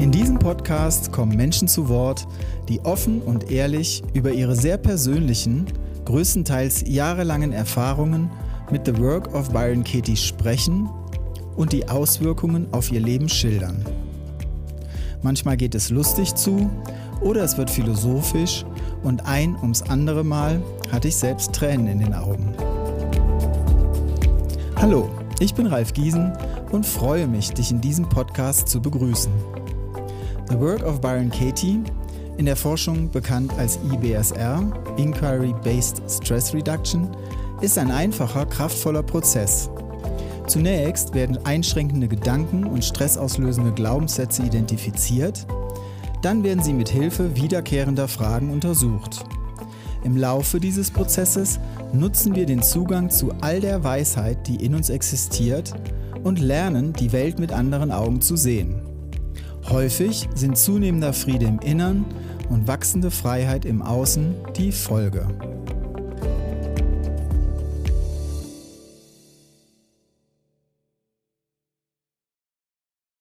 In diesem Podcast kommen Menschen zu Wort, die offen und ehrlich über ihre sehr persönlichen, größtenteils jahrelangen Erfahrungen mit The Work of Byron Katie sprechen und die Auswirkungen auf ihr Leben schildern. Manchmal geht es lustig zu oder es wird philosophisch und ein ums andere Mal hatte ich selbst Tränen in den Augen. Hallo, ich bin Ralf Giesen und freue mich, dich in diesem Podcast zu begrüßen. The Work of Byron Katie, in der Forschung bekannt als IBSR, Inquiry-Based Stress Reduction, ist ein einfacher, kraftvoller Prozess. Zunächst werden einschränkende Gedanken und stressauslösende Glaubenssätze identifiziert, dann werden sie mit Hilfe wiederkehrender Fragen untersucht. Im Laufe dieses Prozesses nutzen wir den Zugang zu all der Weisheit, die in uns existiert, und lernen, die Welt mit anderen Augen zu sehen. Häufig sind zunehmender Friede im Innern und wachsende Freiheit im Außen die Folge.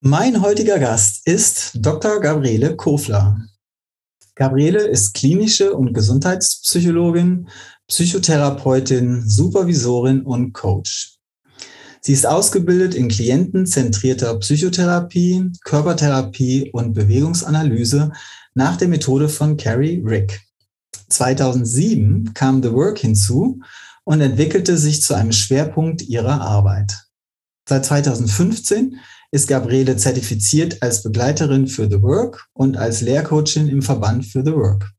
Mein heutiger Gast ist Dr. Gabriele Kofler. Gabriele ist klinische und Gesundheitspsychologin, Psychotherapeutin, Supervisorin und Coach. Sie ist ausgebildet in klientenzentrierter Psychotherapie, Körpertherapie und Bewegungsanalyse nach der Methode von Carrie Rick. 2007 kam The Work hinzu und entwickelte sich zu einem Schwerpunkt ihrer Arbeit. Seit 2015 ist Gabriele zertifiziert als Begleiterin für The Work und als Lehrcoachin im Verband für The Work.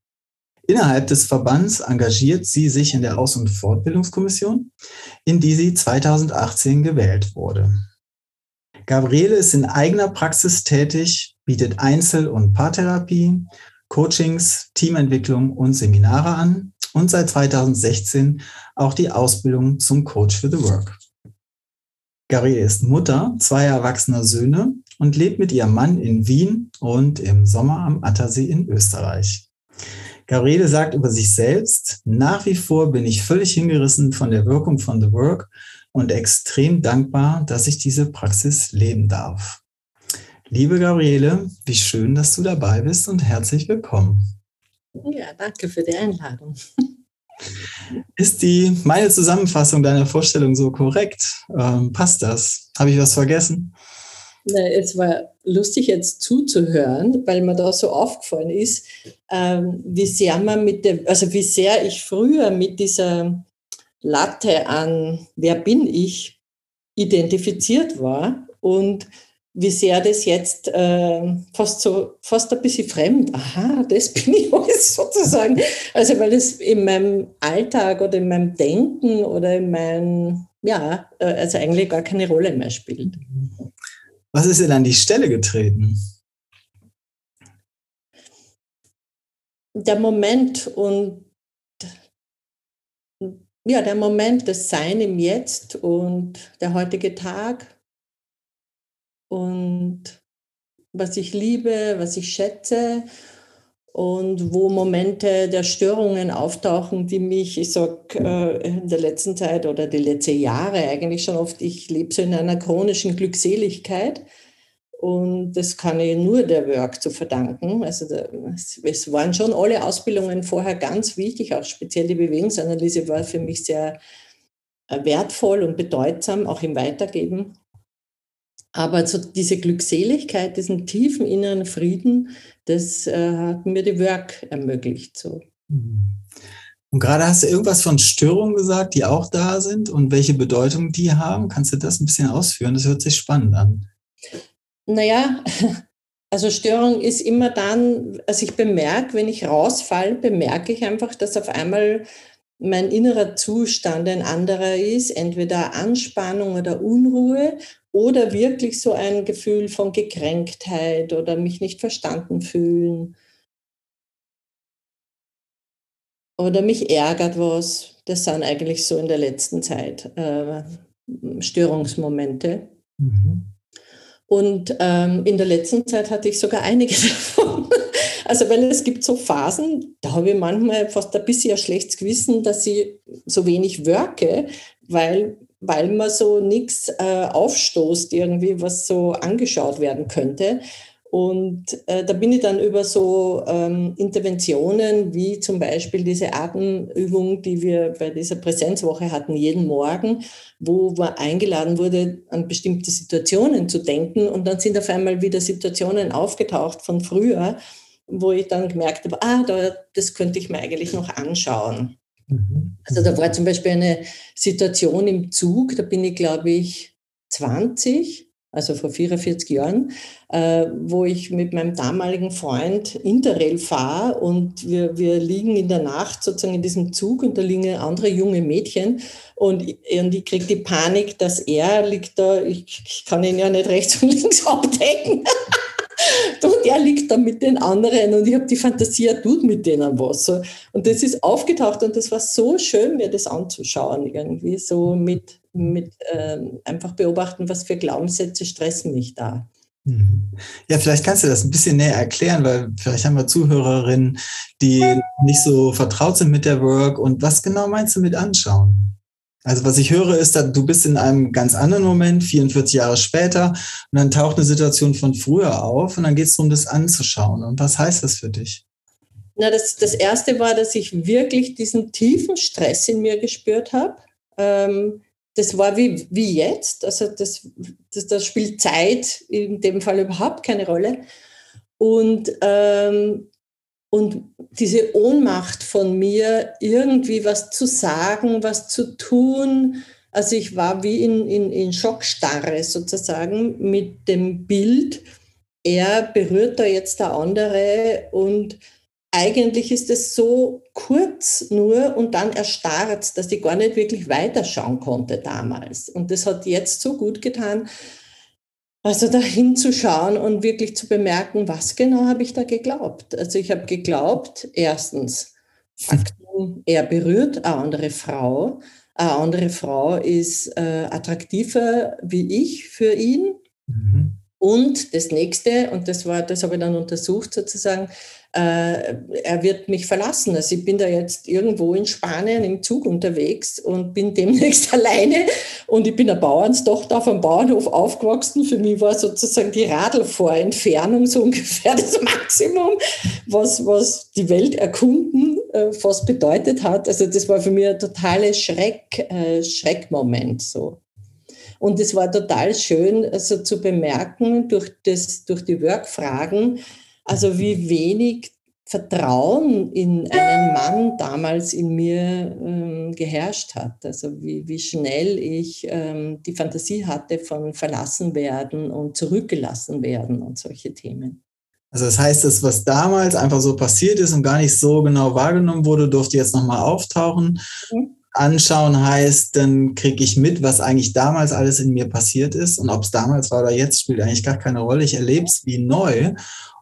Innerhalb des Verbands engagiert sie sich in der Aus- und Fortbildungskommission, in die sie 2018 gewählt wurde. Gabriele ist in eigener Praxis tätig, bietet Einzel- und Paartherapie, Coachings, Teamentwicklung und Seminare an und seit 2016 auch die Ausbildung zum Coach für the Work. Gabriele ist Mutter zweier erwachsener Söhne und lebt mit ihrem Mann in Wien und im Sommer am Attersee in Österreich. Gabriele sagt über sich selbst, nach wie vor bin ich völlig hingerissen von der Wirkung von The Work und extrem dankbar, dass ich diese Praxis leben darf. Liebe Gabriele, wie schön, dass du dabei bist und herzlich willkommen. Ja, danke für die Einladung. Ist die meine Zusammenfassung deiner Vorstellung so korrekt? Ähm, passt das? Habe ich was vergessen? Es war lustig jetzt zuzuhören, weil mir da so aufgefallen ist, ähm, wie sehr man mit dem, also wie sehr ich früher mit dieser Latte an Wer bin ich identifiziert war und wie sehr das jetzt äh, fast so, fast ein bisschen fremd, aha, das bin ich alles sozusagen. Also weil es in meinem Alltag oder in meinem Denken oder in meinem, ja, äh, also eigentlich gar keine Rolle mehr spielt. Was ist denn an die Stelle getreten? Der Moment und ja, der Moment, das Sein im Jetzt und der heutige Tag und was ich liebe, was ich schätze und wo Momente der Störungen auftauchen, die mich, ich sag, äh, in der letzten Zeit oder die letzten Jahre eigentlich schon oft, ich lebe so in einer chronischen Glückseligkeit. Und das kann ich nur der Work zu verdanken. Also es waren schon alle Ausbildungen vorher ganz wichtig, auch speziell die Bewegungsanalyse war für mich sehr äh, wertvoll und bedeutsam, auch im Weitergeben. Aber so diese Glückseligkeit, diesen tiefen inneren Frieden, das äh, hat mir die Work ermöglicht. So. Mhm. Und gerade hast du irgendwas von Störungen gesagt, die auch da sind und welche Bedeutung die haben. Kannst du das ein bisschen ausführen? Das hört sich spannend an. Naja, also Störung ist immer dann, also ich bemerke, wenn ich rausfalle, bemerke ich einfach, dass auf einmal mein innerer Zustand ein anderer ist, entweder Anspannung oder Unruhe oder wirklich so ein Gefühl von Gekränktheit oder mich nicht verstanden fühlen oder mich ärgert was. Das sind eigentlich so in der letzten Zeit äh, Störungsmomente. Mhm. Und ähm, in der letzten Zeit hatte ich sogar einige davon. Also weil es gibt so Phasen, da habe ich manchmal fast ein bisschen ein schlechtes Gewissen, dass ich so wenig wirke, weil weil man so nichts äh, aufstoßt irgendwie, was so angeschaut werden könnte. Und äh, da bin ich dann über so ähm, Interventionen wie zum Beispiel diese Atemübung, die wir bei dieser Präsenzwoche hatten, jeden Morgen, wo man eingeladen wurde, an bestimmte Situationen zu denken. Und dann sind auf einmal wieder Situationen aufgetaucht von früher, wo ich dann gemerkt habe, ah, da, das könnte ich mir eigentlich noch anschauen. Mhm. Also da war zum Beispiel eine Situation im Zug, da bin ich, glaube ich, 20 also vor 44 Jahren, äh, wo ich mit meinem damaligen Freund Interrail fahre und wir, wir liegen in der Nacht sozusagen in diesem Zug und da liegen andere junge Mädchen und, und ich kriege die Panik, dass er liegt da, ich, ich kann ihn ja nicht rechts und links abdecken. Und er liegt da mit den anderen und ich habe die Fantasie, er tut mit denen was. Und das ist aufgetaucht und das war so schön, mir das anzuschauen, irgendwie so mit mit ähm, einfach beobachten, was für Glaubenssätze stressen mich da. Mhm. Ja, vielleicht kannst du das ein bisschen näher erklären, weil vielleicht haben wir Zuhörerinnen, die nicht so vertraut sind mit der Work. Und was genau meinst du mit anschauen? Also was ich höre ist, dass du bist in einem ganz anderen Moment, 44 Jahre später, und dann taucht eine Situation von früher auf und dann geht es darum, das anzuschauen. Und was heißt das für dich? Na, das, das erste war, dass ich wirklich diesen tiefen Stress in mir gespürt habe. Ähm, das war wie, wie jetzt. Also das, das, das spielt Zeit in dem Fall überhaupt keine Rolle. Und, ähm, und diese Ohnmacht von mir, irgendwie was zu sagen, was zu tun. Also ich war wie in, in, in Schockstarre sozusagen mit dem Bild, er berührt da jetzt der andere und eigentlich ist es so kurz nur und dann erstarrt, dass ich gar nicht wirklich weiterschauen konnte damals. Und das hat jetzt so gut getan, also da hinzuschauen und wirklich zu bemerken, was genau habe ich da geglaubt. Also ich habe geglaubt, erstens, Faktum, er berührt eine andere Frau. Eine andere Frau ist äh, attraktiver wie ich für ihn. Mhm. Und das nächste, und das war, das habe ich dann untersucht sozusagen, äh, er wird mich verlassen. Also ich bin da jetzt irgendwo in Spanien im Zug unterwegs und bin demnächst alleine und ich bin eine Bauernstochter auf einem Bauernhof aufgewachsen. Für mich war sozusagen die Radlvorentfernung so ungefähr das Maximum, was, was die Welt erkunden äh, fast bedeutet hat. Also das war für mich ein totaler Schreck, äh, Schreckmoment so. Und es war total schön, also zu bemerken durch, das, durch die Workfragen, also wie wenig Vertrauen in einen Mann damals in mir ähm, geherrscht hat. Also wie, wie schnell ich ähm, die Fantasie hatte von verlassen werden und zurückgelassen werden und solche Themen. Also das heißt, das, was damals einfach so passiert ist und gar nicht so genau wahrgenommen wurde, durfte jetzt nochmal auftauchen. Mhm. Anschauen heißt, dann kriege ich mit, was eigentlich damals alles in mir passiert ist. Und ob es damals war oder jetzt, spielt eigentlich gar keine Rolle. Ich erlebe es wie neu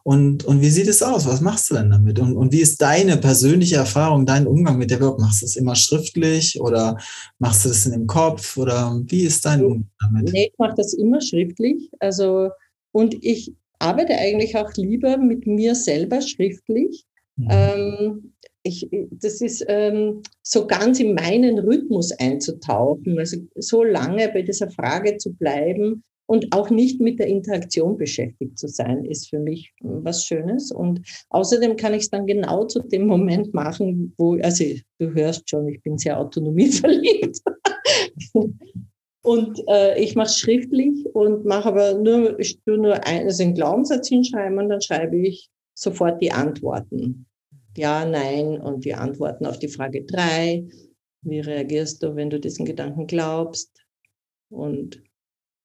und, und wie sieht es aus? Was machst du denn damit? Und, und wie ist deine persönliche Erfahrung, dein Umgang mit der Work? Machst du es immer schriftlich oder machst du das in dem Kopf? Oder wie ist dein Umgang damit? Nee, ich mache das immer schriftlich. Also, und ich arbeite eigentlich auch lieber mit mir selber schriftlich. Mhm. Ähm, ich, das ist ähm, so ganz in meinen Rhythmus einzutauchen, also so lange bei dieser Frage zu bleiben, und auch nicht mit der Interaktion beschäftigt zu sein, ist für mich was Schönes. Und außerdem kann ich es dann genau zu dem Moment machen, wo, also du hörst schon, ich bin sehr autonomieverliebt. und äh, ich mache es schriftlich und mache aber nur, ich tue nur ein, also einen Glaubenssatz hinschreiben und dann schreibe ich sofort die Antworten. Ja, nein und die Antworten auf die Frage drei. Wie reagierst du, wenn du diesen Gedanken glaubst? Und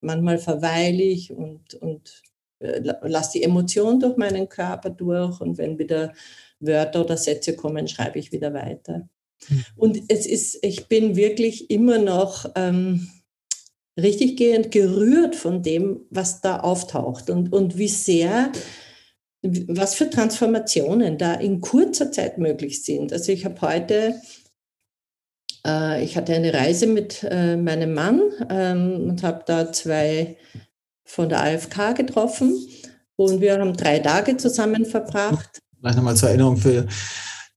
manchmal verweile ich und, und äh, lasse die Emotion durch meinen Körper durch und wenn wieder Wörter oder Sätze kommen, schreibe ich wieder weiter. Mhm. Und es ist, ich bin wirklich immer noch ähm, richtig gehend gerührt von dem, was da auftaucht und, und wie sehr, was für Transformationen da in kurzer Zeit möglich sind. Also ich habe heute äh, ich hatte eine Reise mit äh, meinem Mann ähm, und habe da zwei von der AFK getroffen und wir haben drei Tage zusammen verbracht. Vielleicht nochmal zur Erinnerung für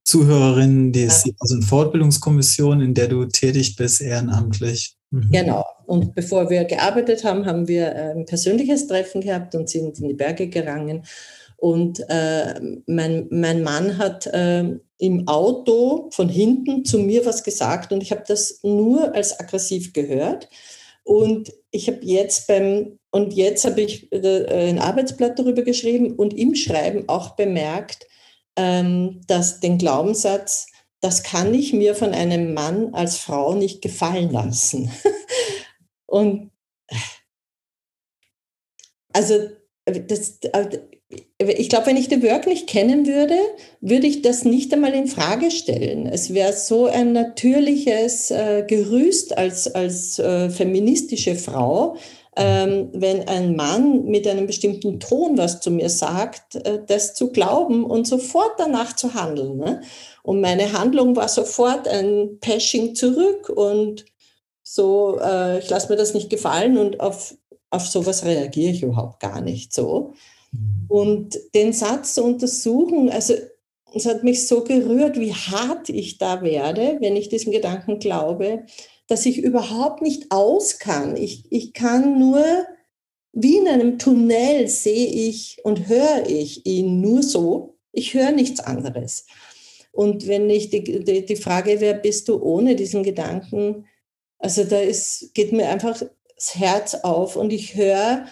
Zuhörerinnen, die ist also eine Fortbildungskommission, in der du tätig bist, ehrenamtlich. Mhm. Genau. Und bevor wir gearbeitet haben, haben wir ein persönliches Treffen gehabt und sind in die Berge gerangen. Und äh, mein, mein Mann hat äh, im Auto von hinten zu mir was gesagt und ich habe das nur als aggressiv gehört. Und ich habe jetzt beim, und jetzt habe ich äh, ein Arbeitsblatt darüber geschrieben und im Schreiben auch bemerkt, ähm, dass den Glaubenssatz, das kann ich mir von einem Mann als Frau nicht gefallen lassen. und also das, ich glaube, wenn ich The Work nicht kennen würde, würde ich das nicht einmal in Frage stellen. Es wäre so ein natürliches äh, Gerüst als, als äh, feministische Frau, ähm, wenn ein Mann mit einem bestimmten Ton was zu mir sagt, äh, das zu glauben und sofort danach zu handeln. Ne? Und meine Handlung war sofort ein Pashing zurück und so, äh, ich lasse mir das nicht gefallen und auf, auf sowas reagiere ich überhaupt gar nicht so. Und den Satz zu untersuchen, also es hat mich so gerührt, wie hart ich da werde, wenn ich diesem Gedanken glaube, dass ich überhaupt nicht aus kann. Ich, ich kann nur, wie in einem Tunnel sehe ich und höre ich ihn nur so. Ich höre nichts anderes. Und wenn ich die, die, die Frage, wer bist du ohne diesen Gedanken, also da ist, geht mir einfach das Herz auf und ich höre,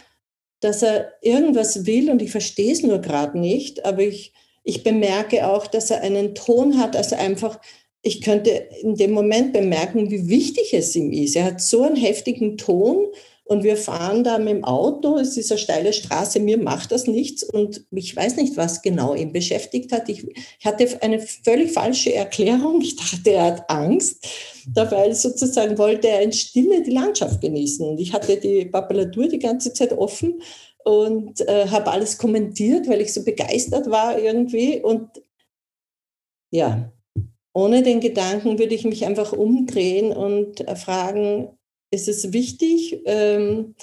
dass er irgendwas will und ich verstehe es nur gerade nicht, aber ich, ich bemerke auch, dass er einen Ton hat, also einfach, ich könnte in dem Moment bemerken, wie wichtig es ihm ist. Er hat so einen heftigen Ton und wir fahren da mit dem Auto, es ist eine steile Straße, mir macht das nichts und ich weiß nicht, was genau ihn beschäftigt hat. Ich, ich hatte eine völlig falsche Erklärung. Ich dachte, er hat Angst. Dabei sozusagen wollte er in Stille die Landschaft genießen. Und ich hatte die Papalatur die ganze Zeit offen und äh, habe alles kommentiert, weil ich so begeistert war irgendwie. Und ja, ohne den Gedanken würde ich mich einfach umdrehen und äh, ist es wichtig? Ähm,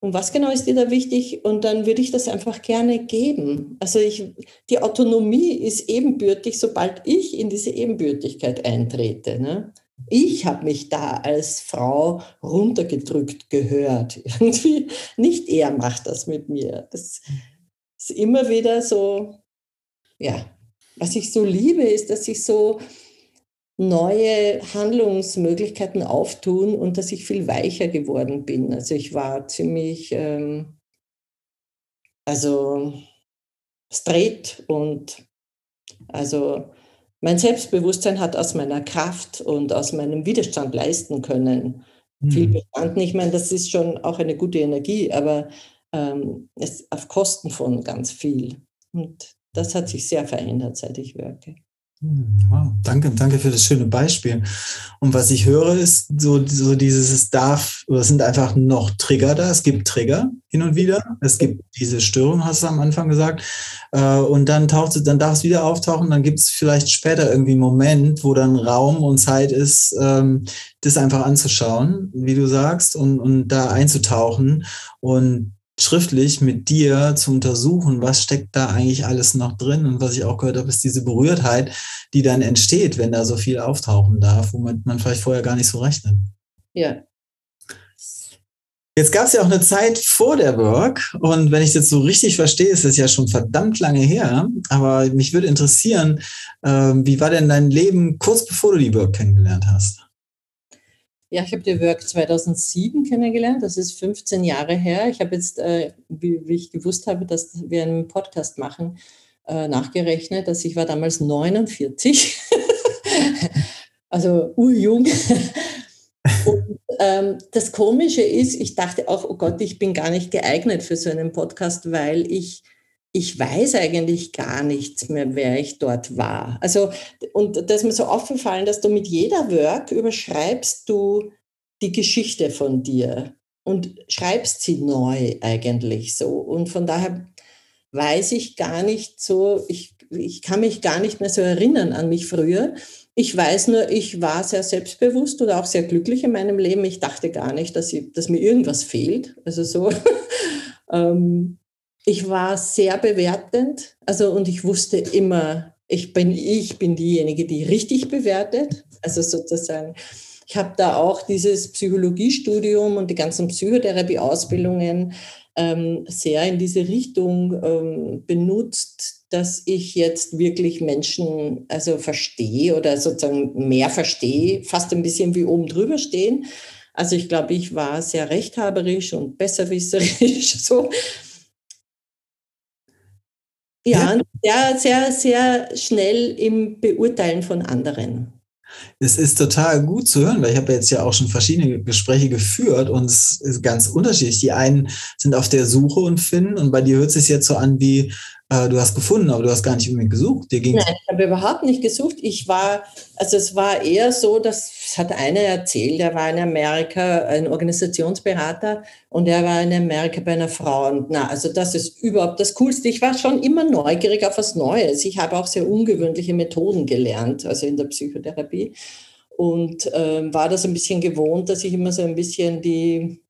und was genau ist dir da wichtig? Und dann würde ich das einfach gerne geben. Also ich, die Autonomie ist ebenbürtig, sobald ich in diese Ebenbürtigkeit eintrete. Ne? Ich habe mich da als Frau runtergedrückt gehört. Irgendwie nicht er macht das mit mir. Das ist immer wieder so, ja, was ich so liebe, ist, dass ich so neue Handlungsmöglichkeiten auftun und dass ich viel weicher geworden bin. Also ich war ziemlich, ähm, also straight und also mein Selbstbewusstsein hat aus meiner Kraft und aus meinem Widerstand leisten können. Mhm. Viel bestanden. Ich meine, das ist schon auch eine gute Energie, aber ähm, es auf Kosten von ganz viel. Und das hat sich sehr verändert, seit ich wirke. Wow, danke, danke für das schöne Beispiel. Und was ich höre, ist so, so dieses, es darf, es sind einfach noch Trigger da. Es gibt Trigger hin und wieder. Es gibt diese Störung, hast du am Anfang gesagt. Äh, und dann taucht es, dann darf es wieder auftauchen. Dann gibt es vielleicht später irgendwie einen Moment, wo dann Raum und Zeit ist, ähm, das einfach anzuschauen, wie du sagst, und, und da einzutauchen. Und schriftlich mit dir zu untersuchen, was steckt da eigentlich alles noch drin. Und was ich auch gehört habe, ist diese Berührtheit, die dann entsteht, wenn da so viel auftauchen darf, womit man vielleicht vorher gar nicht so rechnet. Ja. Jetzt gab es ja auch eine Zeit vor der Work und wenn ich das so richtig verstehe, ist es ja schon verdammt lange her. Aber mich würde interessieren, äh, wie war denn dein Leben kurz bevor du die Work kennengelernt hast? Ja, ich habe die Work 2007 kennengelernt. Das ist 15 Jahre her. Ich habe jetzt, äh, wie, wie, ich gewusst habe, dass wir einen Podcast machen, äh, nachgerechnet, dass ich war damals 49. also urjung. Und ähm, das Komische ist, ich dachte auch, oh Gott, ich bin gar nicht geeignet für so einen Podcast, weil ich ich weiß eigentlich gar nichts mehr, wer ich dort war. Also, und da ist mir so aufgefallen, dass du mit jeder Work überschreibst du die Geschichte von dir und schreibst sie neu eigentlich so. Und von daher weiß ich gar nicht so, ich, ich kann mich gar nicht mehr so erinnern an mich früher. Ich weiß nur, ich war sehr selbstbewusst und auch sehr glücklich in meinem Leben. Ich dachte gar nicht, dass, ich, dass mir irgendwas fehlt. Also so. ähm, ich war sehr bewertend, also und ich wusste immer, ich bin ich bin diejenige, die richtig bewertet, also sozusagen. Ich habe da auch dieses Psychologiestudium und die ganzen Psychotherapie-Ausbildungen ähm, sehr in diese Richtung ähm, benutzt, dass ich jetzt wirklich Menschen also verstehe oder sozusagen mehr verstehe, fast ein bisschen wie oben drüber stehen. Also ich glaube, ich war sehr rechthaberisch und besserwisserisch so. Ja, ja, sehr, sehr, sehr schnell im Beurteilen von anderen. Es ist total gut zu hören, weil ich habe jetzt ja auch schon verschiedene Gespräche geführt und es ist ganz unterschiedlich. Die einen sind auf der Suche und finden und bei dir hört es sich jetzt so an wie, äh, du hast gefunden, aber du hast gar nicht unbedingt gesucht. Dir ging Nein, ich habe überhaupt nicht gesucht. Ich war, also es war eher so, dass, das hat einer erzählt, der war in Amerika ein Organisationsberater und er war in Amerika bei einer Frau. Und na, also das ist überhaupt das Coolste. Ich war schon immer neugierig auf was Neues. Ich habe auch sehr ungewöhnliche Methoden gelernt, also in der Psychotherapie. Und äh, war das ein bisschen gewohnt, dass ich immer so ein bisschen die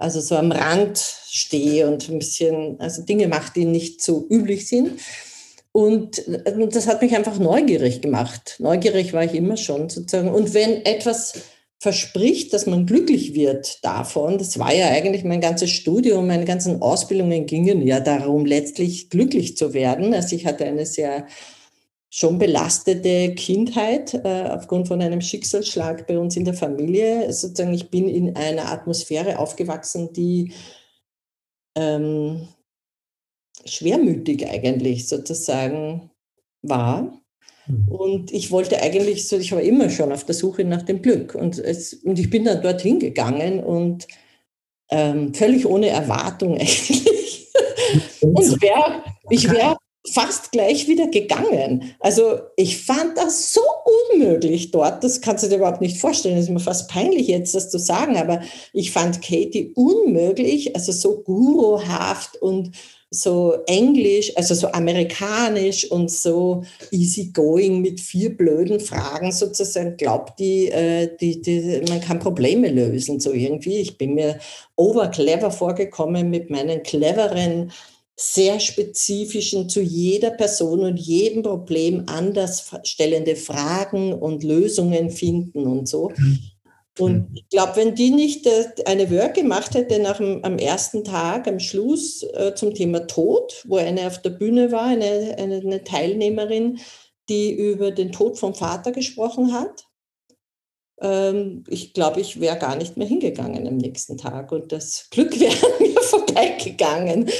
also so am Rand stehe und ein bisschen, also Dinge mache, die nicht so üblich sind. Und das hat mich einfach neugierig gemacht. Neugierig war ich immer schon sozusagen. Und wenn etwas verspricht, dass man glücklich wird davon, das war ja eigentlich mein ganzes Studium, meine ganzen Ausbildungen gingen ja darum, letztlich glücklich zu werden. Also ich hatte eine sehr schon belastete Kindheit äh, aufgrund von einem Schicksalsschlag bei uns in der Familie. Sozusagen, ich bin in einer Atmosphäre aufgewachsen, die ähm, schwermütig eigentlich sozusagen war. Mhm. Und ich wollte eigentlich so, ich war immer schon auf der Suche nach dem Glück. Und, es, und ich bin dann dorthin gegangen und ähm, völlig ohne Erwartung eigentlich. und wär, ich wäre fast gleich wieder gegangen. Also ich fand das so unmöglich dort, das kannst du dir überhaupt nicht vorstellen. Das ist mir fast peinlich jetzt, das zu sagen, aber ich fand Katie unmöglich, also so guruhaft und so englisch, also so amerikanisch und so easygoing mit vier blöden Fragen sozusagen, glaubt die, äh, die, die, man kann Probleme lösen, so irgendwie. Ich bin mir overclever vorgekommen mit meinen cleveren sehr spezifischen, zu jeder Person und jedem Problem anders stellende Fragen und Lösungen finden und so. Mhm. Und mhm. ich glaube, wenn die nicht äh, eine Work gemacht hätte nach dem, am ersten Tag, am Schluss äh, zum Thema Tod, wo eine auf der Bühne war, eine, eine, eine Teilnehmerin, die über den Tod vom Vater gesprochen hat, ähm, ich glaube, ich wäre gar nicht mehr hingegangen am nächsten Tag und das Glück wäre mir vorbeigegangen.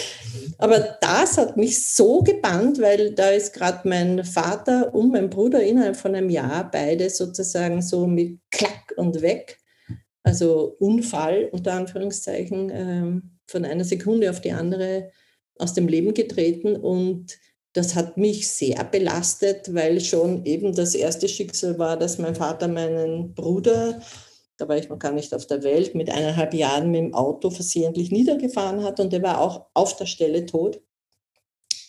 Aber das hat mich so gebannt, weil da ist gerade mein Vater und mein Bruder innerhalb von einem Jahr beide sozusagen so mit Klack und weg, also Unfall unter Anführungszeichen, ähm, von einer Sekunde auf die andere aus dem Leben getreten. Und das hat mich sehr belastet, weil schon eben das erste Schicksal war, dass mein Vater meinen Bruder, da war ich noch gar nicht auf der Welt, mit eineinhalb Jahren mit dem Auto versehentlich niedergefahren hat und der war auch auf der Stelle tot.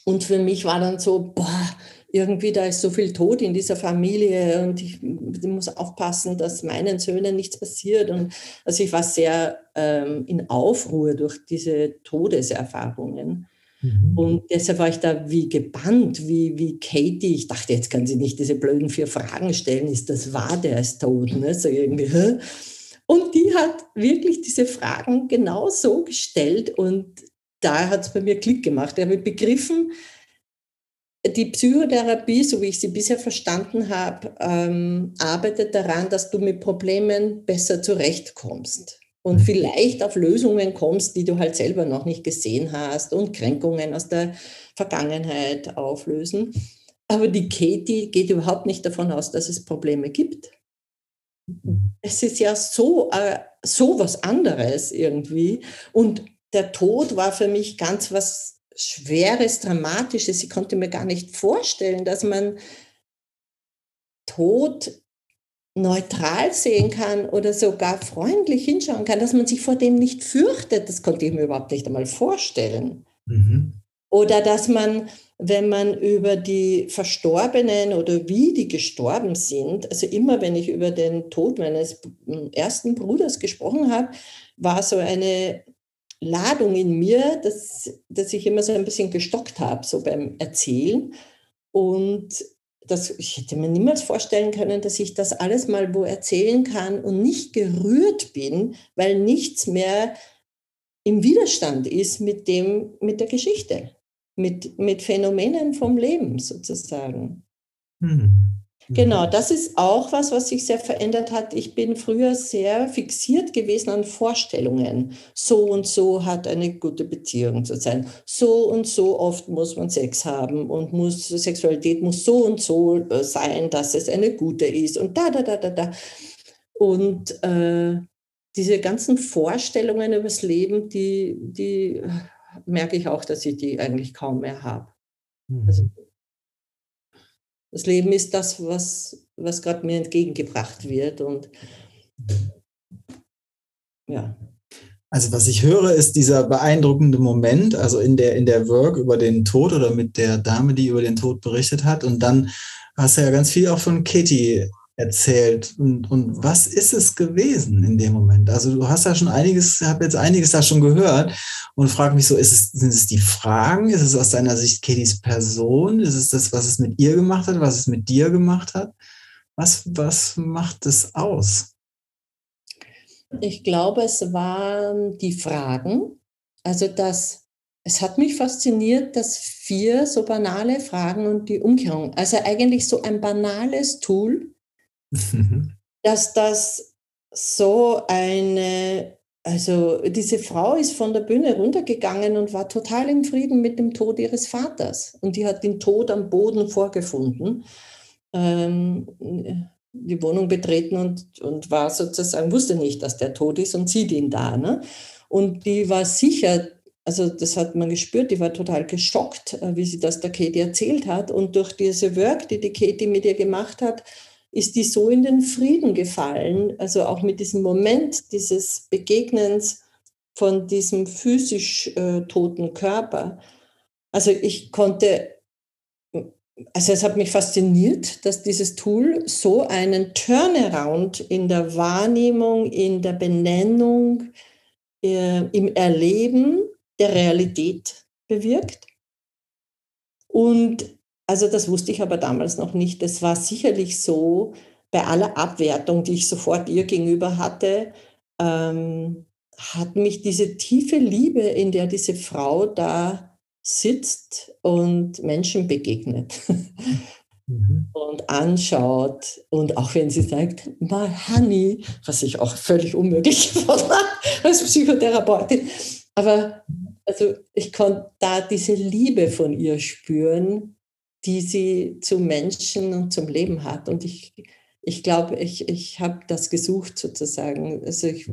Und für mich war dann so, boah, irgendwie da ist so viel Tod in dieser Familie und ich, ich muss aufpassen, dass meinen Söhnen nichts passiert. Und also ich war sehr ähm, in Aufruhr durch diese Todeserfahrungen. Mhm. Und deshalb war ich da wie gebannt, wie, wie Katie. Ich dachte, jetzt kann sie nicht diese blöden vier Fragen stellen. Ist das wahr, der ist tot? Ne? So irgendwie. Hä? Und die hat wirklich diese Fragen genau so gestellt und da hat es bei mir Klick gemacht. Ich habe begriffen, die Psychotherapie, so wie ich sie bisher verstanden habe, ähm, arbeitet daran, dass du mit Problemen besser zurechtkommst und vielleicht auf Lösungen kommst, die du halt selber noch nicht gesehen hast und Kränkungen aus der Vergangenheit auflösen. Aber die Katie geht überhaupt nicht davon aus, dass es Probleme gibt. Es ist ja so, äh, so was anderes irgendwie. Und der Tod war für mich ganz was Schweres, Dramatisches. Ich konnte mir gar nicht vorstellen, dass man Tod neutral sehen kann oder sogar freundlich hinschauen kann, dass man sich vor dem nicht fürchtet, das konnte ich mir überhaupt nicht einmal vorstellen. Mhm. Oder dass man, wenn man über die Verstorbenen oder wie die gestorben sind, also immer wenn ich über den Tod meines ersten Bruders gesprochen habe, war so eine Ladung in mir, dass, dass ich immer so ein bisschen gestockt habe, so beim Erzählen. Und das, ich hätte mir niemals vorstellen können, dass ich das alles mal wo erzählen kann und nicht gerührt bin, weil nichts mehr im Widerstand ist mit dem, mit der Geschichte, mit, mit Phänomenen vom Leben sozusagen. Hm. Genau, mhm. das ist auch was, was sich sehr verändert hat. Ich bin früher sehr fixiert gewesen an Vorstellungen. So und so hat eine gute Beziehung zu sein. So und so oft muss man Sex haben und muss, Sexualität muss so und so äh, sein, dass es eine gute ist und da, da, da, da, da. Und äh, diese ganzen Vorstellungen über das Leben, die, die äh, merke ich auch, dass ich die eigentlich kaum mehr habe. Also mhm. Das Leben ist das, was, was gerade mir entgegengebracht wird. Und ja. Also was ich höre, ist dieser beeindruckende Moment, also in der, in der Work über den Tod oder mit der Dame, die über den Tod berichtet hat. Und dann hast du ja ganz viel auch von Katie erzählt. Und, und was ist es gewesen in dem Moment? Also du hast ja schon einiges, ich habe jetzt einiges da schon gehört und frage mich so, ist es, sind es die Fragen? Ist es aus deiner Sicht Katies Person? Ist es das, was es mit ihr gemacht hat, was es mit dir gemacht hat? Was, was macht es aus? Ich glaube, es waren die Fragen. Also das, es hat mich fasziniert, dass vier so banale Fragen und die Umkehrung, also eigentlich so ein banales Tool, dass das so eine, also diese Frau ist von der Bühne runtergegangen und war total im Frieden mit dem Tod ihres Vaters. Und die hat den Tod am Boden vorgefunden, ähm, die Wohnung betreten und, und war sozusagen, wusste nicht, dass der tot ist und sieht ihn da. Ne? Und die war sicher, also das hat man gespürt, die war total geschockt, äh, wie sie das der Katie erzählt hat. Und durch diese Work, die die Katie mit ihr gemacht hat, ist die so in den Frieden gefallen, also auch mit diesem Moment dieses Begegnens von diesem physisch äh, toten Körper. Also ich konnte, also es hat mich fasziniert, dass dieses Tool so einen Turnaround in der Wahrnehmung, in der Benennung, äh, im Erleben der Realität bewirkt. Und also das wusste ich aber damals noch nicht. Es war sicherlich so, bei aller Abwertung, die ich sofort ihr gegenüber hatte, ähm, hat mich diese tiefe Liebe, in der diese Frau da sitzt und Menschen begegnet mhm. und anschaut. Und auch wenn sie sagt, mal Honey, was ich auch völlig unmöglich fand als Psychotherapeutin. Aber also ich konnte da diese Liebe von ihr spüren, die sie zum Menschen und zum Leben hat. Und ich, ich glaube, ich, ich habe das gesucht sozusagen. Also ich,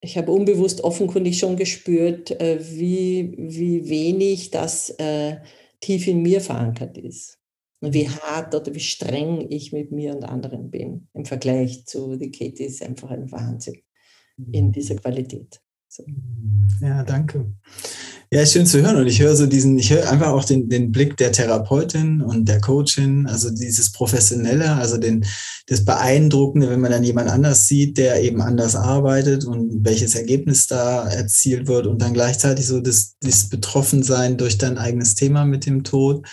ich habe unbewusst offenkundig schon gespürt, äh, wie, wie wenig das äh, tief in mir verankert ist. Und wie hart oder wie streng ich mit mir und anderen bin im Vergleich zu die Katie ist einfach ein Wahnsinn in dieser Qualität. So. Ja, danke. Ja, ist schön zu hören. Und ich höre so diesen, ich höre einfach auch den, den Blick der Therapeutin und der Coachin, also dieses Professionelle, also den, das Beeindruckende, wenn man dann jemand anders sieht, der eben anders arbeitet und welches Ergebnis da erzielt wird und dann gleichzeitig so das, das Betroffensein durch dein eigenes Thema mit dem Tod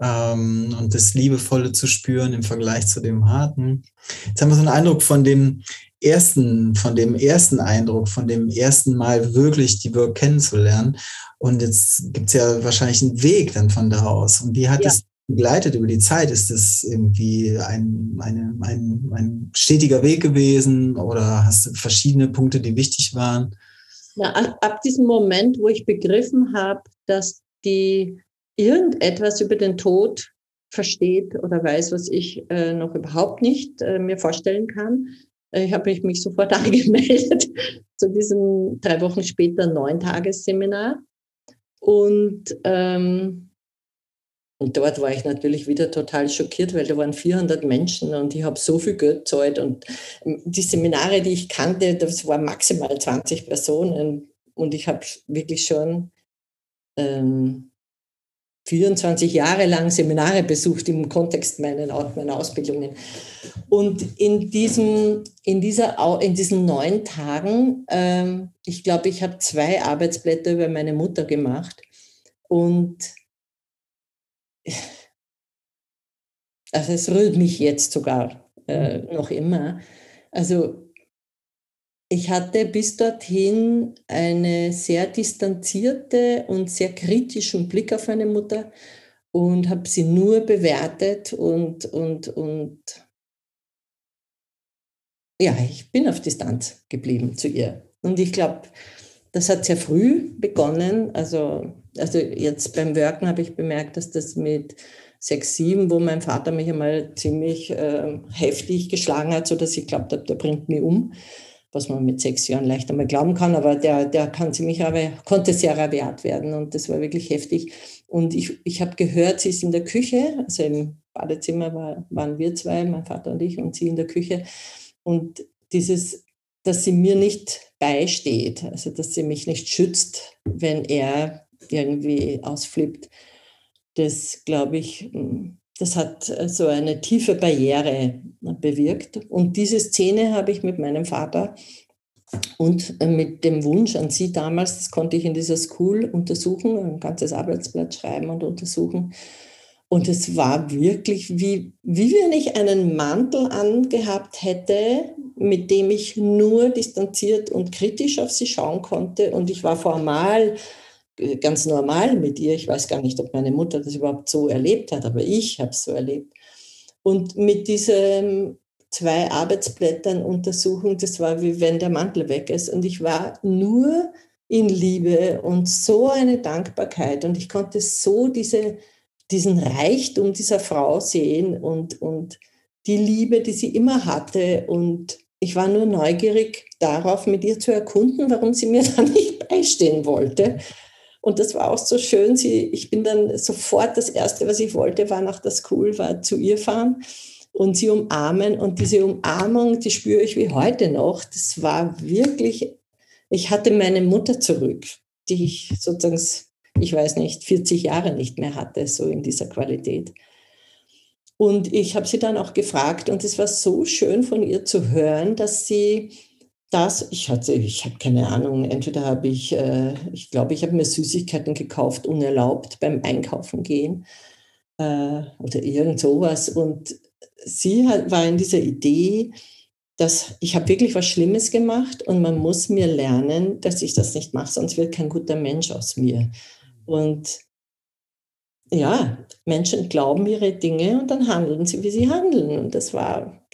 ähm, und das Liebevolle zu spüren im Vergleich zu dem Harten. Jetzt haben wir so einen Eindruck von dem ersten, von dem ersten Eindruck, von dem ersten Mal wirklich die Work kennenzulernen. Und jetzt gibt es ja wahrscheinlich einen Weg dann von da aus. Und wie hat ja. es begleitet über die Zeit? Ist das irgendwie ein, eine, ein, ein stetiger Weg gewesen oder hast du verschiedene Punkte, die wichtig waren? Ja, ab diesem Moment, wo ich begriffen habe, dass die irgendetwas über den Tod versteht oder weiß, was ich äh, noch überhaupt nicht äh, mir vorstellen kann, ich habe mich sofort angemeldet zu diesem drei Wochen später Neuntagesseminar. Und, ähm, und dort war ich natürlich wieder total schockiert, weil da waren 400 Menschen und ich habe so viel Geld gezahlt. Und die Seminare, die ich kannte, das waren maximal 20 Personen. Und ich habe wirklich schon ähm, 24 Jahre lang Seminare besucht im Kontext meiner, Ausbildungen. Und in, diesem, in, dieser, in diesen neun Tagen, ähm, ich glaube, ich habe zwei Arbeitsblätter über meine Mutter gemacht. Und Also es rührt mich jetzt sogar äh, noch immer. Also ich hatte bis dorthin einen sehr distanzierte und sehr kritischen Blick auf meine Mutter und habe sie nur bewertet und, und, und ja, ich bin auf Distanz geblieben zu ihr. Und ich glaube, das hat sehr früh begonnen. Also, also jetzt beim Worken habe ich bemerkt, dass das mit sechs, sieben, wo mein Vater mich einmal ziemlich äh, heftig geschlagen hat, sodass ich glaubt habe, der bringt mich um was man mit sechs Jahren leicht einmal glauben kann, aber der, der kann ziemlich, konnte sehr rabiat werden und das war wirklich heftig. Und ich, ich habe gehört, sie ist in der Küche, also im Badezimmer war, waren wir zwei, mein Vater und ich, und sie in der Küche. Und dieses, dass sie mir nicht beisteht, also dass sie mich nicht schützt, wenn er irgendwie ausflippt, das glaube ich, das hat äh, so eine tiefe Barriere bewirkt. Und diese Szene habe ich mit meinem Vater und äh, mit dem Wunsch an sie damals, das konnte ich in dieser School untersuchen, ein ganzes Arbeitsblatt schreiben und untersuchen. Und es war wirklich, wie, wie wenn ich einen Mantel angehabt hätte, mit dem ich nur distanziert und kritisch auf sie schauen konnte. Und ich war formal ganz normal mit ihr. Ich weiß gar nicht, ob meine Mutter das überhaupt so erlebt hat, aber ich habe es so erlebt. Und mit diesen zwei Arbeitsblättern Untersuchung, das war wie wenn der Mantel weg ist. Und ich war nur in Liebe und so eine Dankbarkeit. Und ich konnte so diese, diesen Reichtum dieser Frau sehen und, und die Liebe, die sie immer hatte. Und ich war nur neugierig darauf, mit ihr zu erkunden, warum sie mir da nicht beistehen wollte. Und das war auch so schön. Sie, ich bin dann sofort, das Erste, was ich wollte, war nach der School, war zu ihr fahren und sie umarmen. Und diese Umarmung, die spüre ich wie heute noch. Das war wirklich, ich hatte meine Mutter zurück, die ich sozusagen, ich weiß nicht, 40 Jahre nicht mehr hatte, so in dieser Qualität. Und ich habe sie dann auch gefragt und es war so schön von ihr zu hören, dass sie das, ich hatte, ich habe keine Ahnung, entweder habe ich, äh, ich glaube, ich habe mir Süßigkeiten gekauft, unerlaubt beim Einkaufen gehen äh, oder irgend sowas. Und sie hat, war in dieser Idee, dass ich habe wirklich was Schlimmes gemacht und man muss mir lernen, dass ich das nicht mache, sonst wird kein guter Mensch aus mir. Und ja, Menschen glauben ihre Dinge und dann handeln sie, wie sie handeln. Und das war,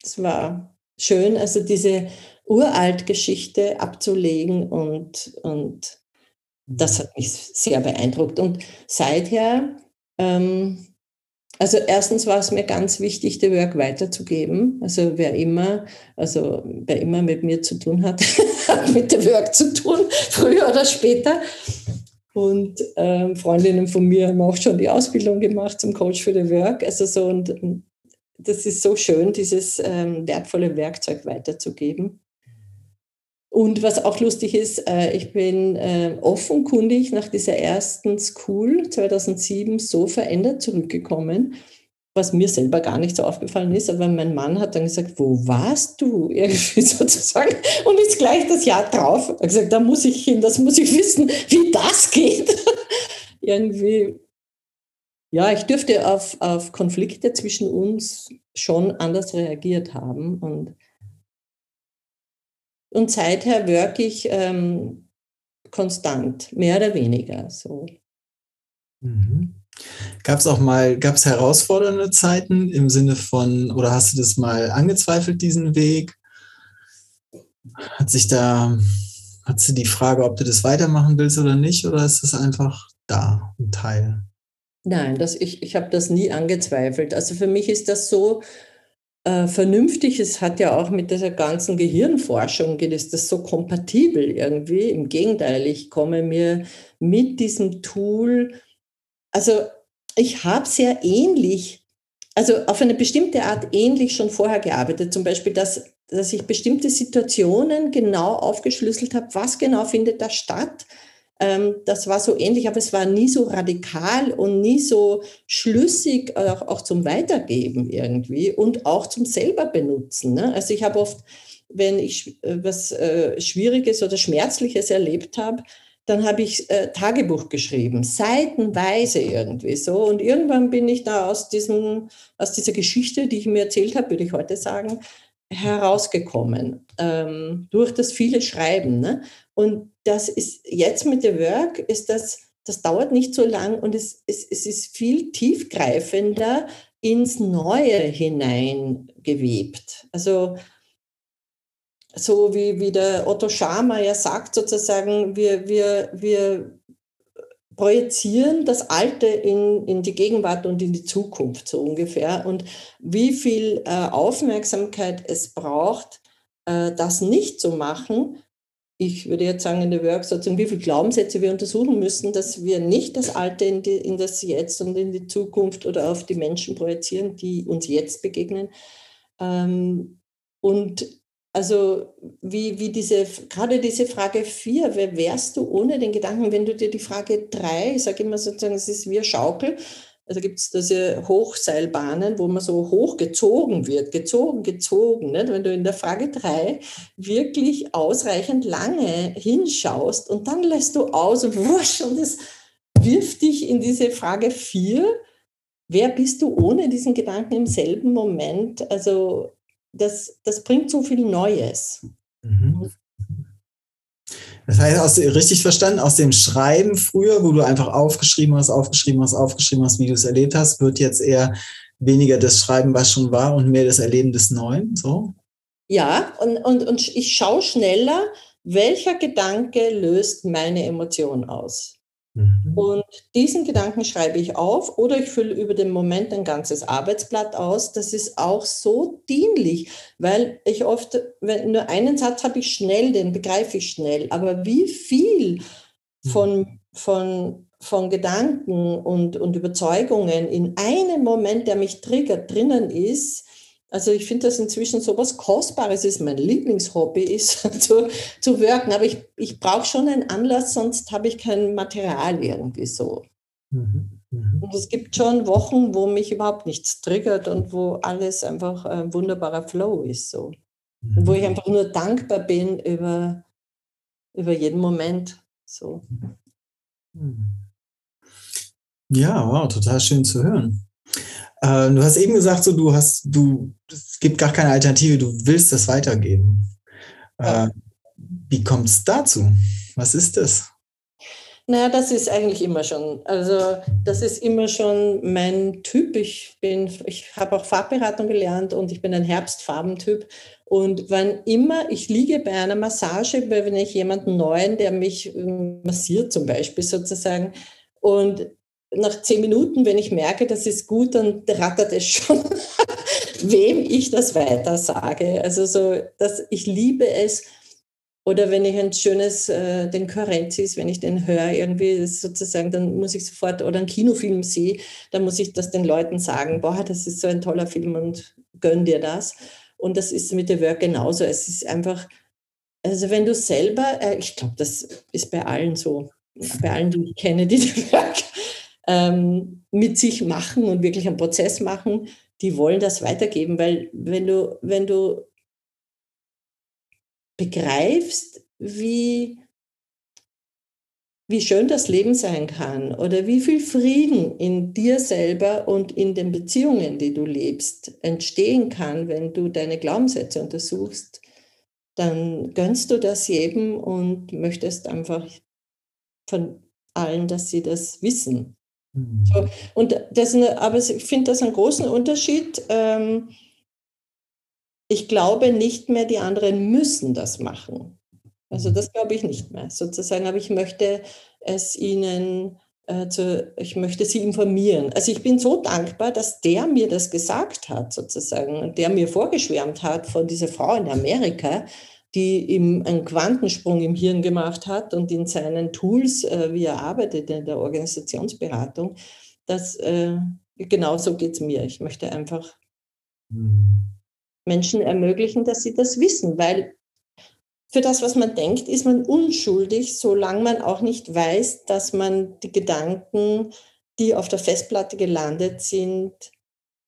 das war schön. Also diese Uraltgeschichte abzulegen und, und das hat mich sehr beeindruckt. Und seither, ähm, also erstens war es mir ganz wichtig, die Work weiterzugeben. Also wer immer, also wer immer mit mir zu tun hat, hat mit der Work zu tun, früher oder später. Und ähm, Freundinnen von mir haben auch schon die Ausbildung gemacht zum Coach für the Work. Also so und das ist so schön, dieses ähm, wertvolle Werkzeug weiterzugeben. Und was auch lustig ist, äh, ich bin äh, offenkundig nach dieser ersten School 2007 so verändert zurückgekommen, was mir selber gar nicht so aufgefallen ist. Aber mein Mann hat dann gesagt, wo warst du? Irgendwie sozusagen. Und ist gleich das Jahr drauf. Er hat gesagt, da muss ich hin, das muss ich wissen, wie das geht. Irgendwie. Ja, ich dürfte auf, auf Konflikte zwischen uns schon anders reagiert haben. Und und seither work ich ähm, konstant, mehr oder weniger. So. Mhm. Gab es auch mal, gab es herausfordernde Zeiten im Sinne von, oder hast du das mal angezweifelt, diesen Weg? Hat sich da, hat sie die Frage, ob du das weitermachen willst oder nicht, oder ist das einfach da, ein Teil? Nein, das, ich, ich habe das nie angezweifelt. Also für mich ist das so, äh, vernünftig. Es hat ja auch mit dieser ganzen Gehirnforschung geht, ist das so kompatibel irgendwie. Im Gegenteil, ich komme mir mit diesem Tool, also ich habe sehr ähnlich, also auf eine bestimmte Art ähnlich schon vorher gearbeitet. Zum Beispiel, dass, dass ich bestimmte Situationen genau aufgeschlüsselt habe, was genau findet da statt das war so ähnlich, aber es war nie so radikal und nie so schlüssig, auch, auch zum Weitergeben irgendwie und auch zum selber benutzen. Ne? Also ich habe oft, wenn ich äh, was äh, Schwieriges oder Schmerzliches erlebt habe, dann habe ich äh, Tagebuch geschrieben, seitenweise irgendwie so. Und irgendwann bin ich da aus, diesem, aus dieser Geschichte, die ich mir erzählt habe, würde ich heute sagen, herausgekommen ähm, durch das viele Schreiben. Ne? Und das ist jetzt mit der Work, ist das, das dauert nicht so lang und es, es, es ist viel tiefgreifender ins Neue hineingewebt. Also so wie, wie der Otto Schama ja sagt, sozusagen, wir, wir, wir projizieren das Alte in, in die Gegenwart und in die Zukunft so ungefähr. Und wie viel äh, Aufmerksamkeit es braucht, äh, das nicht zu machen. Ich würde jetzt sagen in der Work sozusagen, wie viele Glaubenssätze wir untersuchen müssen, dass wir nicht das Alte in, die, in das Jetzt und in die Zukunft oder auf die Menschen projizieren, die uns jetzt begegnen. Ähm, und also wie, wie diese, gerade diese Frage 4, wer wärst du ohne den Gedanken, wenn du dir die Frage 3, ich sage immer sozusagen, es ist wie eine Schaukel, also gibt es diese Hochseilbahnen, wo man so hochgezogen wird, gezogen, gezogen. Nicht? Wenn du in der Frage 3 wirklich ausreichend lange hinschaust und dann lässt du aus und wusch und es wirft dich in diese Frage 4, wer bist du ohne diesen Gedanken im selben Moment? Also das, das bringt so viel Neues. Mhm. Das heißt, aus, richtig verstanden, aus dem Schreiben früher, wo du einfach aufgeschrieben hast, aufgeschrieben hast, aufgeschrieben hast, wie du es erlebt hast, wird jetzt eher weniger das Schreiben, was schon war, und mehr das Erleben des Neuen, so? Ja, und, und, und ich schaue schneller, welcher Gedanke löst meine Emotion aus. Mhm. Und diesen Gedanken schreibe ich auf oder ich fülle über den Moment ein ganzes Arbeitsblatt aus. Das ist auch so dienlich, weil ich oft, wenn nur einen Satz habe ich schnell, den begreife ich schnell. Aber wie viel mhm. von, von, von Gedanken und, und Überzeugungen in einem Moment, der mich triggert, drinnen ist, also ich finde das inzwischen so was Kostbares ist. Mein Lieblingshobby ist zu, zu wirken. Aber ich, ich brauche schon einen Anlass, sonst habe ich kein Material irgendwie so. Mhm. Mhm. Und es gibt schon Wochen, wo mich überhaupt nichts triggert und wo alles einfach ein wunderbarer Flow ist. So. Mhm. Und wo ich mhm. einfach nur dankbar bin über, über jeden Moment. So. Mhm. Ja, wow, total schön zu hören. Äh, du hast eben gesagt, so du hast, du, es gibt gar keine Alternative, du willst das weitergeben. Äh, wie kommt es dazu? Was ist das? Naja, das ist eigentlich immer schon, also das ist immer schon mein Typ. Ich bin, ich habe auch Farbberatung gelernt und ich bin ein Herbstfarbentyp. Und wann immer ich liege bei einer Massage, wenn ich jemanden neuen, der mich ähm, massiert zum Beispiel sozusagen, und nach zehn Minuten, wenn ich merke, das ist gut, dann rattert es schon, wem ich das weiter sage. Also so, dass ich liebe es. Oder wenn ich ein schönes, äh, den Currenzis, wenn ich den höre, irgendwie sozusagen, dann muss ich sofort, oder einen Kinofilm sehe, dann muss ich das den Leuten sagen, boah, das ist so ein toller Film und gönn dir das. Und das ist mit der Work genauso. Es ist einfach, also wenn du selber, äh, ich glaube, das ist bei allen so, bei allen, die ich kenne, die die Work ähm, mit sich machen und wirklich einen Prozess machen, die wollen das weitergeben, weil wenn du, wenn du begreifst, wie, wie schön das Leben sein kann oder wie viel Frieden in dir selber und in den Beziehungen, die du lebst, entstehen kann, wenn du deine Glaubenssätze untersuchst, dann gönnst du das jedem und möchtest einfach von allen, dass sie das wissen. Mhm. So, und das, aber ich finde das einen großen Unterschied. Ähm, ich glaube nicht mehr, die anderen müssen das machen. Also das glaube ich nicht mehr sozusagen, aber ich möchte es ihnen, zu, ich möchte sie informieren. Also ich bin so dankbar, dass der mir das gesagt hat sozusagen und der mir vorgeschwärmt hat von dieser Frau in Amerika, die ihm einen Quantensprung im Hirn gemacht hat und in seinen Tools, äh, wie er arbeitet in der Organisationsberatung, das äh, genau so geht es mir. Ich möchte einfach mhm. Menschen ermöglichen, dass sie das wissen, weil für das, was man denkt, ist man unschuldig, solange man auch nicht weiß, dass man die Gedanken, die auf der Festplatte gelandet sind,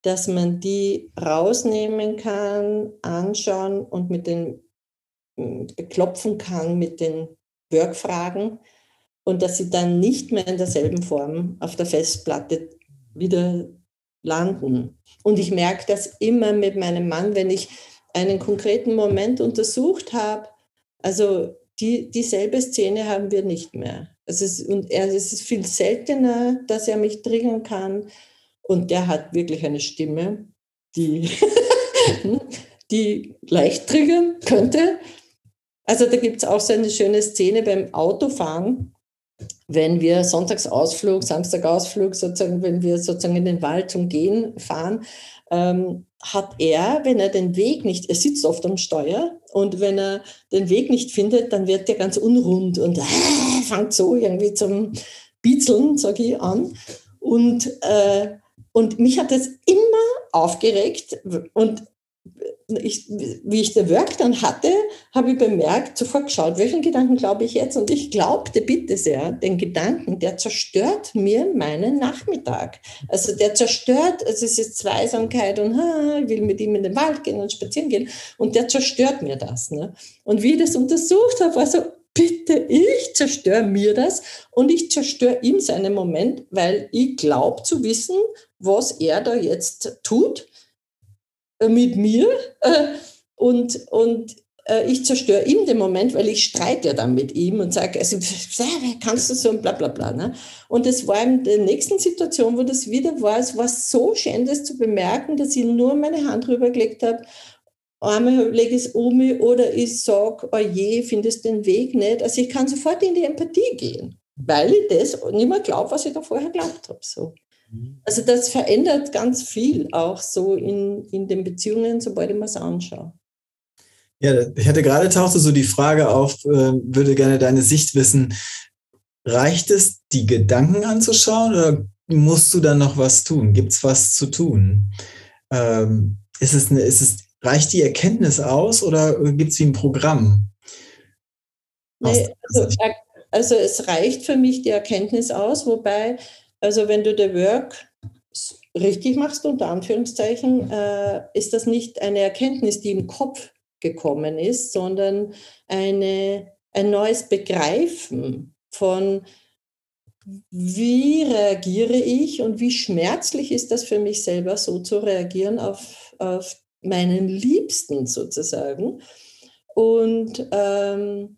dass man die rausnehmen kann, anschauen und mit den beklopfen kann mit den Workfragen und dass sie dann nicht mehr in derselben Form auf der Festplatte wieder landen. Und ich merke das immer mit meinem Mann, wenn ich einen konkreten Moment untersucht habe. Also die, dieselbe Szene haben wir nicht mehr. Also es, und er, es ist viel seltener, dass er mich triggern kann. Und der hat wirklich eine Stimme, die, die leicht triggern könnte. Also da gibt es auch so eine schöne Szene beim Autofahren, wenn wir Sonntagsausflug, Samstagausflug, sozusagen, wenn wir sozusagen in den Wald zum Gehen fahren, ähm, hat er, wenn er den Weg nicht, er sitzt oft am Steuer und wenn er den Weg nicht findet, dann wird er ganz unrund und äh, fängt so irgendwie zum Bietzeln, sage ich, an. Und, äh, und mich hat das immer aufgeregt und ich, wie ich den Work dann hatte, habe ich bemerkt, sofort geschaut, welchen Gedanken glaube ich jetzt? Und ich glaubte bitte sehr, den Gedanken, der zerstört mir meinen Nachmittag. Also der zerstört, also es ist Zweisamkeit und ha, ich will mit ihm in den Wald gehen und spazieren gehen und der zerstört mir das. Ne? Und wie ich das untersucht habe, war so, bitte, ich zerstöre mir das und ich zerstöre ihm seinen Moment, weil ich glaube zu wissen, was er da jetzt tut mit mir äh, und, und äh, ich zerstöre ihm den Moment, weil ich streite ja dann mit ihm und sage, also, kannst du so und bla bla bla. Ne? Und es war in der nächsten Situation, wo das wieder war, es war so schön, das zu bemerken, dass ich nur meine Hand rübergelegt habe einmal lege ich es um oder ich sage, oh je, findest den Weg nicht. Also ich kann sofort in die Empathie gehen, weil ich das nicht mehr glaube, was ich da vorher geglaubt habe. So. Also das verändert ganz viel auch so in, in den Beziehungen, sobald ich mir es anschaue. Ja, ich hatte gerade tauchte so die Frage auf, äh, würde gerne deine Sicht wissen. Reicht es, die Gedanken anzuschauen oder musst du dann noch was tun? Gibt es was zu tun? Ähm, ist, es eine, ist, es, reicht die Erkenntnis aus oder gibt es wie ein Programm? Nee, also, also es reicht für mich die Erkenntnis aus, wobei also wenn du der Work richtig machst, unter Anführungszeichen, äh, ist das nicht eine Erkenntnis, die im Kopf gekommen ist, sondern eine, ein neues Begreifen von, wie reagiere ich und wie schmerzlich ist das für mich selber, so zu reagieren auf, auf meinen Liebsten sozusagen. Und ähm,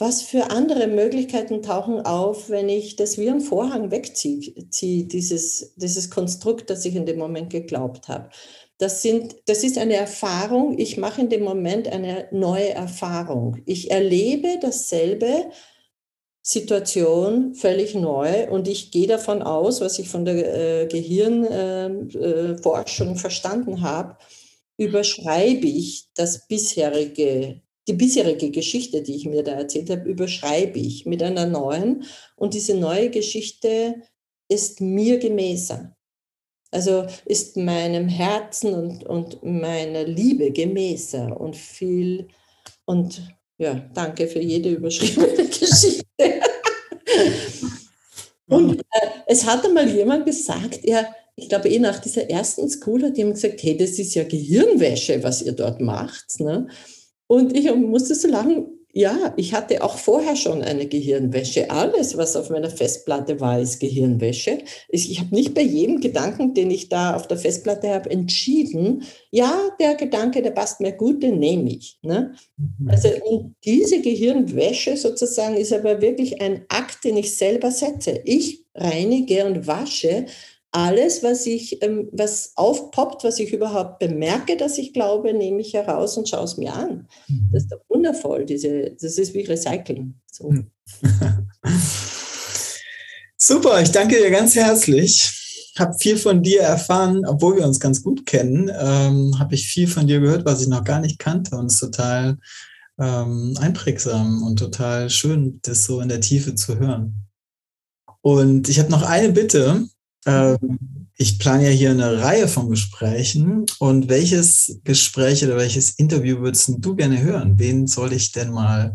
was für andere Möglichkeiten tauchen auf, wenn ich das wie ein Vorhang wegziehe, dieses, dieses Konstrukt, das ich in dem Moment geglaubt habe. Das, sind, das ist eine Erfahrung, ich mache in dem Moment eine neue Erfahrung. Ich erlebe dasselbe Situation völlig neu und ich gehe davon aus, was ich von der äh, Gehirnforschung äh, äh, verstanden habe, überschreibe ich das bisherige die bisherige Geschichte, die ich mir da erzählt habe, überschreibe ich mit einer neuen. Und diese neue Geschichte ist mir gemäßer. Also ist meinem Herzen und, und meiner Liebe gemäßer und viel. Und ja, danke für jede überschriebene Geschichte. und äh, es hat einmal jemand gesagt, ja, ich glaube, eh nach dieser ersten School hat jemand gesagt, hey, das ist ja Gehirnwäsche, was ihr dort macht. Ne? Und ich musste so lachen, ja, ich hatte auch vorher schon eine Gehirnwäsche. Alles, was auf meiner Festplatte war, ist Gehirnwäsche. Ich, ich habe nicht bei jedem Gedanken, den ich da auf der Festplatte habe, entschieden, ja, der Gedanke, der passt mir gut, den nehme ich. Ne? Mhm. Also und diese Gehirnwäsche sozusagen ist aber wirklich ein Akt, den ich selber setze. Ich reinige und wasche alles, was ich, ähm, was aufpoppt, was ich überhaupt bemerke, dass ich glaube, nehme ich heraus und schaue es mir an. Mhm. Das ist doch wundervoll, diese, das ist wie Recycling. So. Hm. Super, ich danke dir ganz herzlich. Habe viel von dir erfahren, obwohl wir uns ganz gut kennen. Ähm, Habe ich viel von dir gehört, was ich noch gar nicht kannte und es ist total ähm, einprägsam und total schön, das so in der Tiefe zu hören. Und ich habe noch eine Bitte. Ähm, ich plane ja hier eine Reihe von Gesprächen. Und welches Gespräch oder welches Interview würdest du gerne hören? Wen soll ich denn mal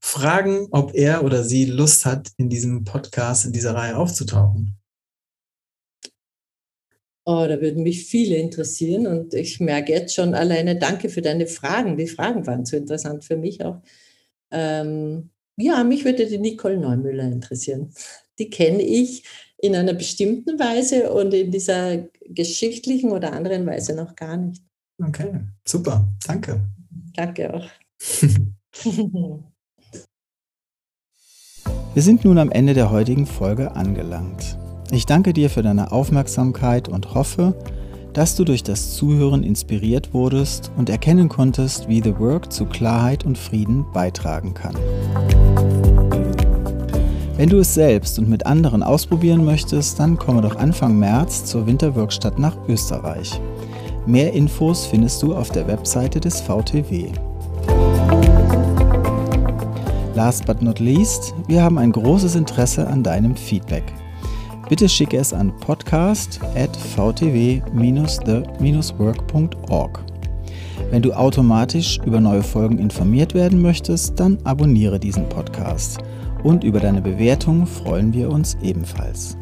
fragen, ob er oder sie Lust hat, in diesem Podcast, in dieser Reihe aufzutauchen? Oh, da würden mich viele interessieren und ich merke jetzt schon alleine, danke für deine Fragen. Die Fragen waren so interessant für mich auch. Ähm, Ja, mich würde die Nicole Neumüller interessieren. Die kenne ich in einer bestimmten Weise und in dieser geschichtlichen oder anderen Weise noch gar nicht. Okay, super. Danke. Danke auch. Wir sind nun am Ende der heutigen Folge angelangt. Ich danke dir für deine Aufmerksamkeit und hoffe, dass du durch das Zuhören inspiriert wurdest und erkennen konntest, wie The Work zu Klarheit und Frieden beitragen kann. Wenn du es selbst und mit anderen ausprobieren möchtest, dann komme doch Anfang März zur Winterworkstatt nach Österreich. Mehr Infos findest du auf der Webseite des VTW. Last but not least, wir haben ein großes Interesse an deinem Feedback. Bitte schicke es an podcast.vtw-the-work.org. Wenn du automatisch über neue Folgen informiert werden möchtest, dann abonniere diesen Podcast und über deine Bewertung freuen wir uns ebenfalls.